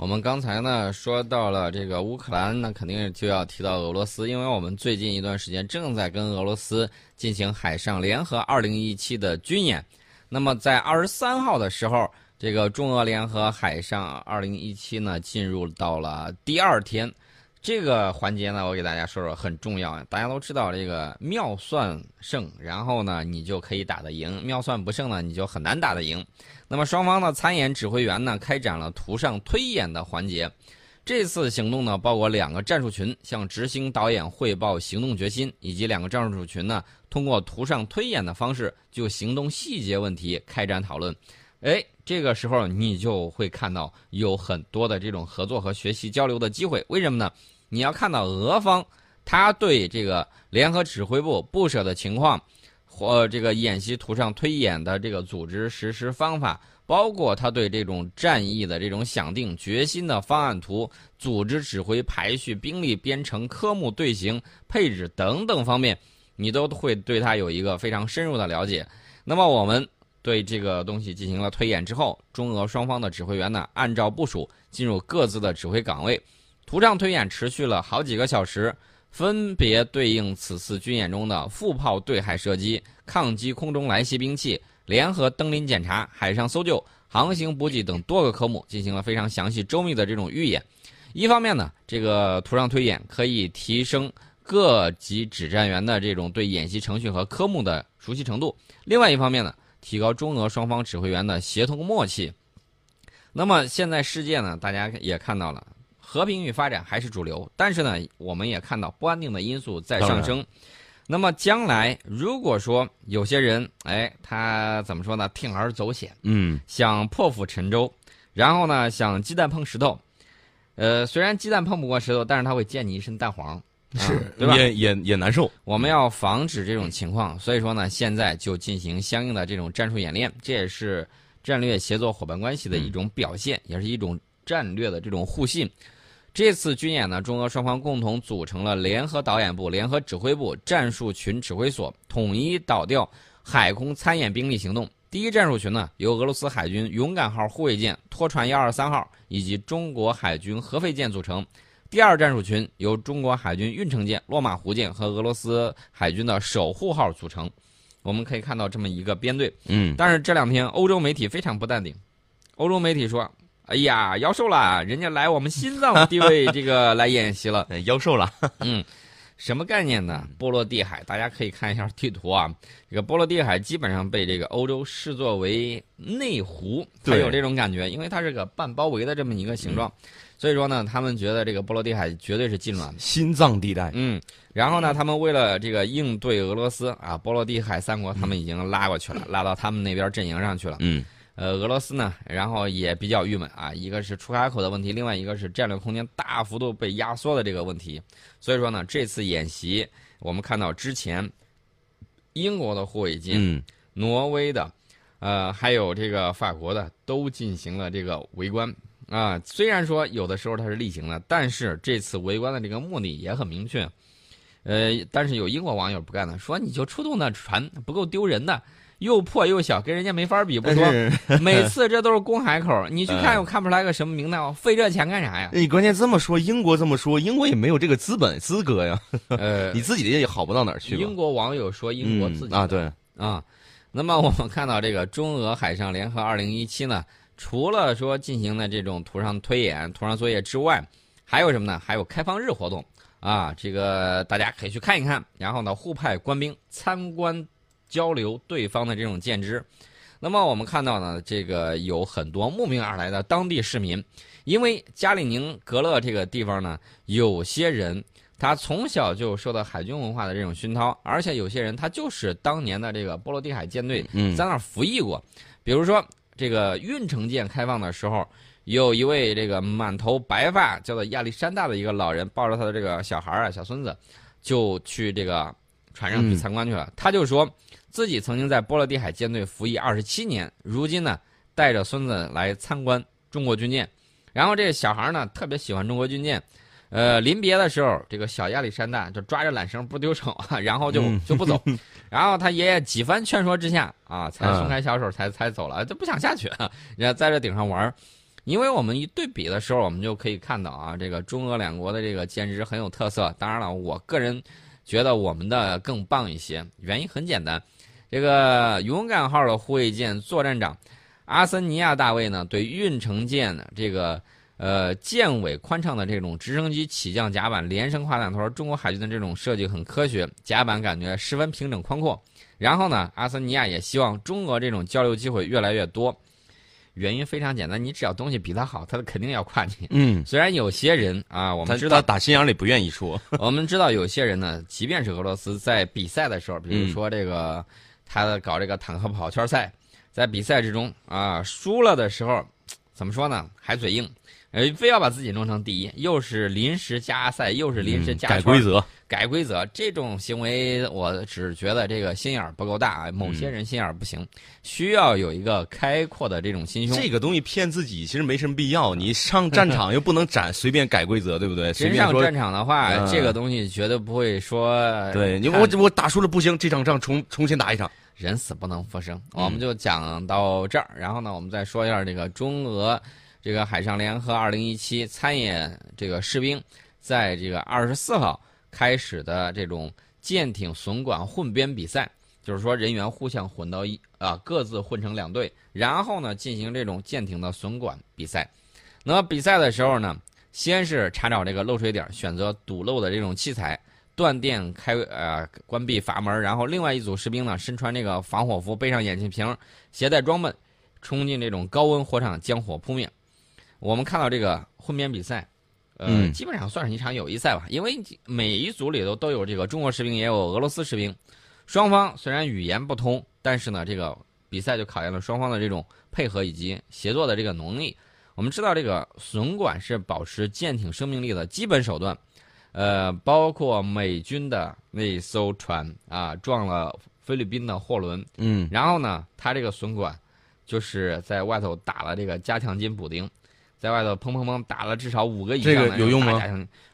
我们刚才呢说到了这个乌克兰，那肯定就要提到俄罗斯，因为我们最近一段时间正在跟俄罗斯进行海上联合二零一七的军演。那么在二十三号的时候，这个中俄联合海上二零一七呢进入到了第二天。这个环节呢，我给大家说说很重要。大家都知道这个妙算胜，然后呢你就可以打得赢；妙算不胜呢，你就很难打得赢。那么双方的参演指挥员呢，开展了图上推演的环节。这次行动呢，包括两个战术群向执行导演汇报行动决心，以及两个战术群呢，通过图上推演的方式就行动细节问题开展讨论。哎，这个时候你就会看到有很多的这种合作和学习交流的机会。为什么呢？你要看到俄方他对这个联合指挥部布设的情况，或这个演习图上推演的这个组织实施方法，包括他对这种战役的这种想定决心的方案图、组织指挥排序、兵力编程、科目队形配置等等方面，你都会对他有一个非常深入的了解。那么我们。对这个东西进行了推演之后，中俄双方的指挥员呢，按照部署进入各自的指挥岗位。图上推演持续了好几个小时，分别对应此次军演中的副炮对海射击、抗击空中来袭兵器、联合登临检查、海上搜救、航行补给等多个科目，进行了非常详细周密的这种预演。一方面呢，这个图上推演可以提升各级指战员的这种对演习程序和科目的熟悉程度；另外一方面呢，提高中俄双方指挥员的协同默契。那么现在世界呢，大家也看到了，和平与发展还是主流。但是呢，我们也看到不安定的因素在上升。那么将来如果说有些人，哎，他怎么说呢？铤而走险，嗯，想破釜沉舟，然后呢，想鸡蛋碰石头。呃，虽然鸡蛋碰不过石头，但是他会溅你一身蛋黄。是，对吧？也也也难受。我们要防止这种情况，所以说呢，现在就进行相应的这种战术演练，这也是战略协作伙伴关系的一种表现，也是一种战略的这种互信。这次军演呢，中俄双方共同组成了联合导演部、联合指挥部、战术群指挥所，统一导调海空参演兵力行动。第一战术群呢，由俄罗斯海军勇敢号护卫舰拖船幺二三号以及中国海军核废舰组成。第二战术群由中国海军运城舰洛马湖舰和俄罗斯海军的守护号组成，我们可以看到这么一个编队。嗯，但是这两天欧洲媒体非常不淡定，欧洲媒体说：“哎呀，妖兽了，人家来我们心脏地位这个来演习了，妖兽了。”嗯，什么概念呢？波罗的海，大家可以看一下地图啊，这个波罗的海基本上被这个欧洲视作为内湖，它有这种感觉，因为它是个半包围的这么一个形状。所以说呢，他们觉得这个波罗的海绝对是禁乱心脏地带。嗯，然后呢，他们为了这个应对俄罗斯啊，波罗的海三国他们已经拉过去了，拉到他们那边阵营上去了。嗯，呃，俄罗斯呢，然后也比较郁闷啊，一个是出海口的问题，另外一个是战略空间大幅度被压缩的这个问题。所以说呢，这次演习我们看到之前英国的护卫舰、挪威的，呃，还有这个法国的都进行了这个围观。啊，虽然说有的时候它是例行的，但是这次围观的这个目的也很明确。呃，但是有英国网友不干了，说你就出动那船不够丢人的，又破又小，跟人家没法比，不说。每次这都是公海口，你去看又看不出来个什么名堂，费这钱干啥呀？你关键这么说，英国这么说，英国也没有这个资本资格呀。呃，你自己的也好不到哪儿去。英国网友说英国自己啊，对啊。那么我们看到这个中俄海上联合二零一七呢？除了说进行的这种图上推演、图上作业之外，还有什么呢？还有开放日活动啊！这个大家可以去看一看。然后呢，互派官兵参观交流对方的这种舰只。那么我们看到呢，这个有很多慕名而来的当地市民，因为加里宁格勒这个地方呢，有些人他从小就受到海军文化的这种熏陶，而且有些人他就是当年的这个波罗的海舰队在那儿服役过，比如说。这个运城舰开放的时候，有一位这个满头白发叫做亚历山大的一个老人，抱着他的这个小孩啊小孙子，就去这个船上去参观去了。他就说自己曾经在波罗的海舰队服役二十七年，如今呢带着孙子来参观中国军舰。然后这个小孩呢特别喜欢中国军舰。呃，临别的时候，这个小亚历山大就抓着缆绳不丢手啊，然后就就不走。然后他爷爷几番劝说之下啊，才松开小手，才才走了，就不想下去，人家在这顶上玩因为我们一对比的时候，我们就可以看到啊，这个中俄两国的这个舰只很有特色。当然了，我个人觉得我们的更棒一些，原因很简单，这个勇敢号的护卫舰作战长阿森尼亚大卫呢，对运城舰的这个呃舰尾宽敞的这种直升机起降甲板连升跨弹头，中国海军的这种设计很科学，甲板感觉十分平整宽阔。然后呢，阿森尼亚也希望中俄这种交流机会越来越多。原因非常简单，你只要东西比他好，他肯定要夸你。嗯，虽然有些人啊，我们知道打心眼里不愿意说。我们知道有些人呢，即便是俄罗斯在比赛的时候，比如说这个他搞这个坦克跑圈赛，在比赛之中啊输了的时候，怎么说呢？还嘴硬，呃，非要把自己弄成第一，又是临时加赛，又是临时加圈改规则，改规则，这种行为我只觉得这个心眼儿不够大啊。某些人心眼儿不行，需要有一个开阔的这种心胸。这个东西骗自己其实没什么必要。你上战场又不能展随便改规则，对不对？随便说真上战场的话，嗯这个东西绝对不会说对你看我我打输了不行，这场仗重重新打一场。人死不能复生。嗯我们就讲到这儿，然后呢，我们再说一下这个中俄这个海上联合二零一七参演这个士兵，在这个二十四号开始的这种舰艇损管混编比赛，就是说人员互相混到一啊，各自混成两队，然后呢进行这种舰艇的损管比赛。那么比赛的时候呢，先是查找这个漏水点，选择堵漏的这种器材。断电开呃关闭阀门，然后另外一组士兵呢身穿这个防火服，背上眼镜瓶，携带装备，冲进这种高温火场将火扑灭。我们看到这个混编比赛，呃，嗯基本上算是一场友谊赛吧，因为每一组里头都有这个中国士兵，也有俄罗斯士兵，双方虽然语言不通，但是呢，这个比赛就考验了双方的这种配合以及协作的这个能力。我们知道，这个损管是保持舰艇生命力的基本手段。呃，包括美军的那艘船啊撞了菲律宾的货轮，嗯，然后呢，它这个损管就是在外头打了这个加强筋补丁，在外头砰砰砰打了至少五个以上的这个有用吗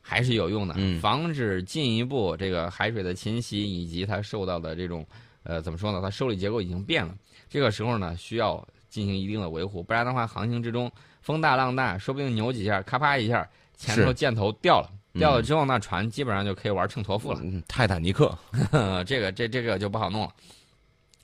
还是有用的，嗯防止进一步这个海水的侵袭以及它受到的这种呃怎么说呢？它受力结构已经变了，这个时候呢需要进行一定的维护，不然的话，航行之中风大浪大，说不定扭几下，咔啪一下，前头箭头掉了。嗯掉了之后，那船基本上就可以玩乘陀父了。嗯泰坦尼克，这个这这个就不好弄了。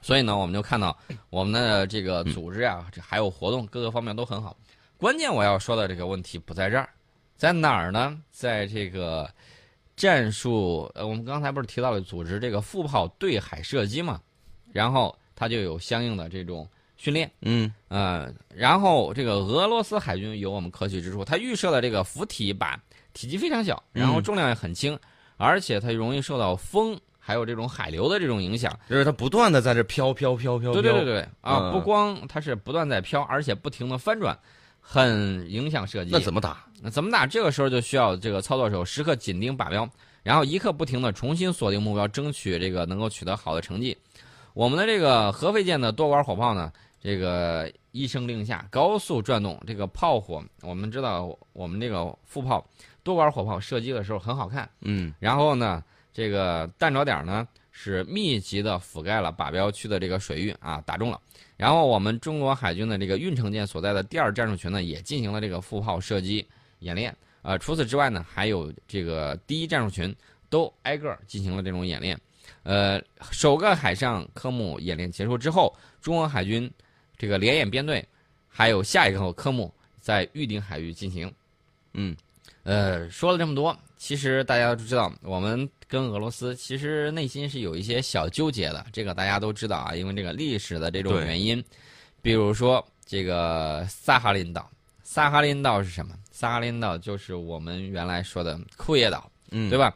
所以呢，我们就看到我们的这个组织啊，这还有活动，各个方面都很好。关键我要说的这个问题不在这儿，在哪儿呢？在这个战术，呃，我们刚才不是提到了组织这个副炮对海射击嘛，然后它就有相应的这种训练。嗯呃，然后这个俄罗斯海军有我们可取之处，它预设的这个浮体板体积非常小，然后嗯重量也很轻，而且它容易受到风还有这种海流的这种影响。就是它不断的在这飘飘飘飘飘。对对对对啊，嗯不光它是不断在飘，而且不停的翻转，很影响射击。那怎么打？那怎么打？这个时候就需要这个操作手时刻紧盯靶标，然后一刻不停的重新锁定目标，争取这个能够取得好的成绩。我们的这个核废舰的多管火炮呢，这个一声令下，高速转动，这个炮火，我们知道我们这个副炮多管火炮射击的时候很好看。嗯然后呢，这个弹着点呢是密集的覆盖了靶标区的这个水域啊，打中了。然后我们中国海军的这个运城舰所在的第二战术群呢，也进行了这个副炮射击演练。呃，除此之外呢，还有这个第一战术群都挨个进行了这种演练。呃，首个海上科目演练结束之后，中国海军这个联演编队还有下一个科目在预定海域进行。嗯呃，说了这么多，其实大家都知道，我们跟俄罗斯其实内心是有一些小纠结的，这个大家都知道啊，因为这个历史的这种原因。比如说这个萨哈林岛，萨哈林岛是什么？萨哈林岛就是我们原来说的库页岛，嗯，对吧？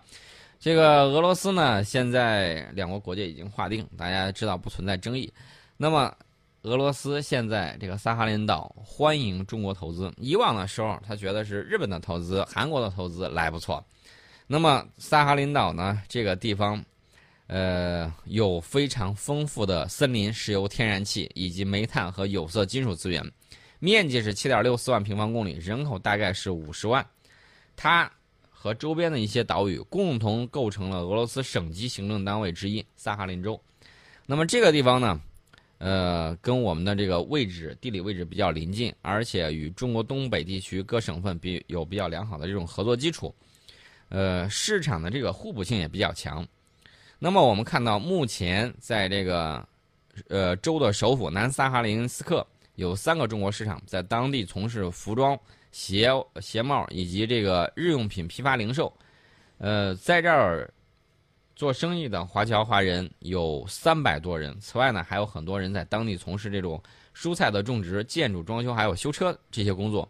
这个俄罗斯呢，现在两国国界已经划定，大家知道不存在争议。那么，俄罗斯现在这个萨哈林岛欢迎中国投资。以往的时候，他觉得是日本的投资、韩国的投资来不错。那么，萨哈林岛呢，这个地方，呃，有非常丰富的森林、石油、天然气以及煤炭和有色金属资源，面积是七点六四万平方公里，人口大概是五十万。它和周边的一些岛屿共同构成了俄罗斯省级行政单位之一——萨哈林州。那么这个地方呢，呃，跟我们的这个位置地理位置比较临近，而且与中国东北地区各省份比有比较良好的这种合作基础，呃，市场的这个互补性也比较强。那么我们看到，目前在这个呃州的首府南萨哈林斯克有三个中国市场，在当地从事服装、鞋鞋帽以及这个日用品批发零售。呃，在这儿。做生意的华侨华人有三百多人，此外呢，还有很多人在当地从事这种蔬菜的种植、建筑装修，还有修车这些工作。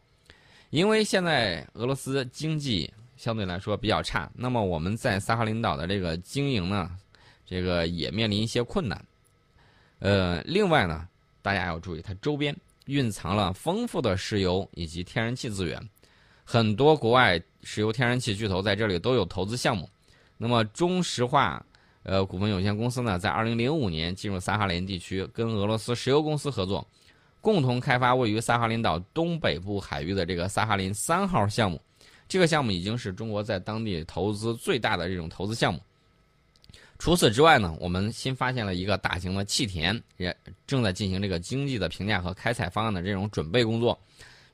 因为现在俄罗斯经济相对来说比较差，那么我们在萨哈林岛的这个经营呢，这个也面临一些困难。呃，另外呢，大家要注意，它周边蕴藏了丰富的石油以及天然气资源，很多国外石油天然气巨头在这里都有投资项目。那么中石化，呃，股份有限公司呢，在二零零五年进入萨哈林地区，跟俄罗斯石油公司合作，共同开发位于萨哈林岛东北部海域的这个萨哈林三号项目。这个项目已经是中国在当地投资最大的这种投资项目。除此之外呢，我们新发现了一个大型的气田，也正在进行这个经济的评价和开采方案的这种准备工作。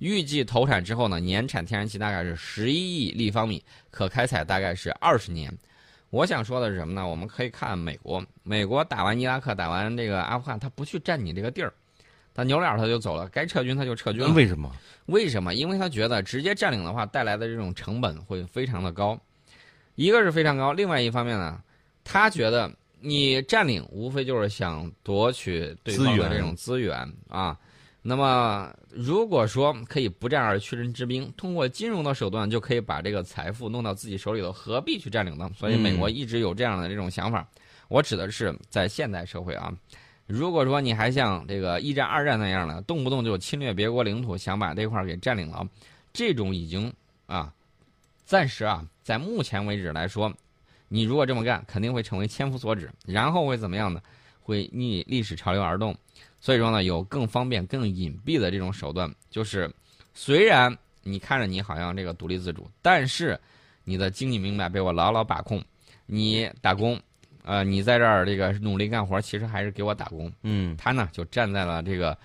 预计投产之后呢，年产天然气大概是十一亿立方米，可开采大概是二十年。我想说的是什么呢？我们可以看美国，美国打完伊拉克，打完这个阿富汗，他不去占你这个地儿，他扭脸他就走了，该撤军他就撤军了。为什么？为什么？因为他觉得直接占领的话带来的这种成本会非常的高，一个是非常高，另外一方面呢，他觉得你占领无非就是想夺取对方的这种资源啊。那么，如果说可以不战而屈人之兵，通过金融的手段就可以把这个财富弄到自己手里头，何必去占领呢？所以，美国一直有这样的这种想法。我指的是在现代社会啊，如果说你还像这个一战、二战那样的，动不动就侵略别国领土，想把这块给占领了，这种已经啊，暂时啊，在目前为止来说，你如果这么干，肯定会成为千夫所指，然后会怎么样呢？会逆历史潮流而动。所以说呢，有更方便、更隐蔽的这种手段，就是虽然你看着你好像这个独立自主，但是你的经济命脉被我牢牢把控。你打工，呃，你在这儿这个努力干活，其实还是给我打工。嗯，他呢就站在了这个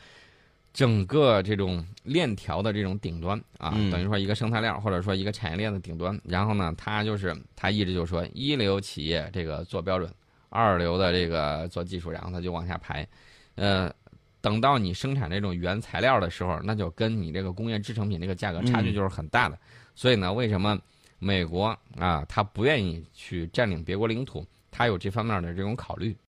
整个这种链条的这种顶端啊，等于说一个生态链或者说一个产业链的顶端。然后呢，他就是他一直就说一流企业这个做标准，二流的这个做技术，然后他就往下排，呃。等到你生产这种原材料的时候，那就跟你这个工业制成品这个价格差距就是很大的。所以呢，为什么美国啊，他不愿意去占领别国领土？他有这方面的这种考虑。